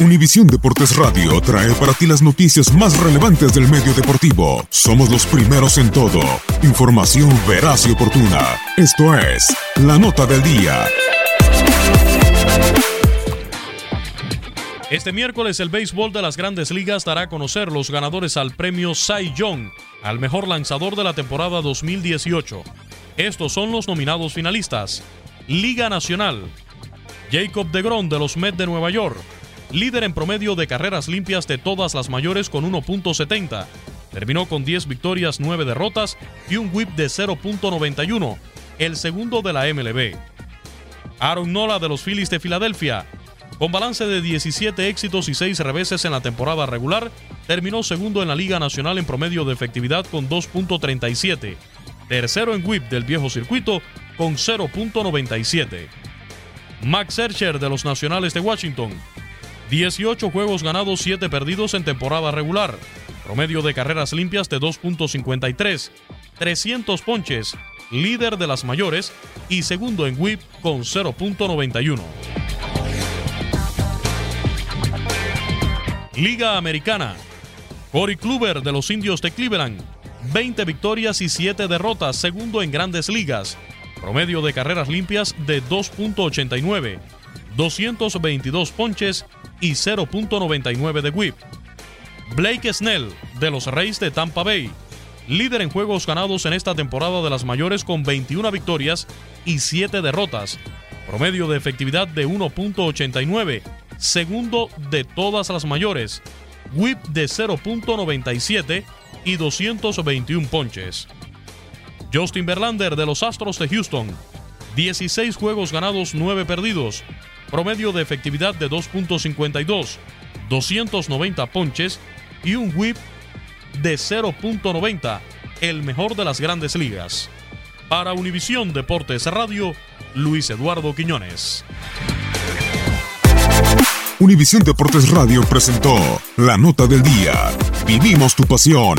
Univisión Deportes Radio trae para ti las noticias más relevantes del medio deportivo. Somos los primeros en todo. Información veraz y oportuna. Esto es La Nota del Día. Este miércoles el béisbol de las grandes ligas dará a conocer los ganadores al premio Cy Young al mejor lanzador de la temporada 2018. Estos son los nominados finalistas. Liga Nacional. Jacob DeGrom de los Mets de Nueva York líder en promedio de carreras limpias de todas las mayores con 1.70. Terminó con 10 victorias, 9 derrotas y un whip de 0.91, el segundo de la MLB. Aaron Nola de los Phillies de Filadelfia, con balance de 17 éxitos y 6 reveses en la temporada regular, terminó segundo en la Liga Nacional en promedio de efectividad con 2.37, tercero en whip del viejo circuito con 0.97. Max Scherzer de los Nacionales de Washington 18 juegos ganados, 7 perdidos en temporada regular. Promedio de carreras limpias de 2.53. 300 ponches. Líder de las mayores y segundo en whip con 0.91. Liga Americana. Cory Kluber de los Indios de Cleveland. 20 victorias y 7 derrotas, segundo en grandes ligas. Promedio de carreras limpias de 2.89. 222 ponches y 0.99 de whip. Blake Snell, de los Reyes de Tampa Bay, líder en juegos ganados en esta temporada de las mayores con 21 victorias y 7 derrotas, promedio de efectividad de 1.89, segundo de todas las mayores, whip de 0.97 y 221 ponches. Justin Verlander de los Astros de Houston, 16 juegos ganados, 9 perdidos, promedio de efectividad de 2.52, 290 ponches y un whip de 0.90, el mejor de las grandes ligas. Para Univisión Deportes Radio, Luis Eduardo Quiñones. Univisión Deportes Radio presentó la nota del día. Vivimos tu pasión.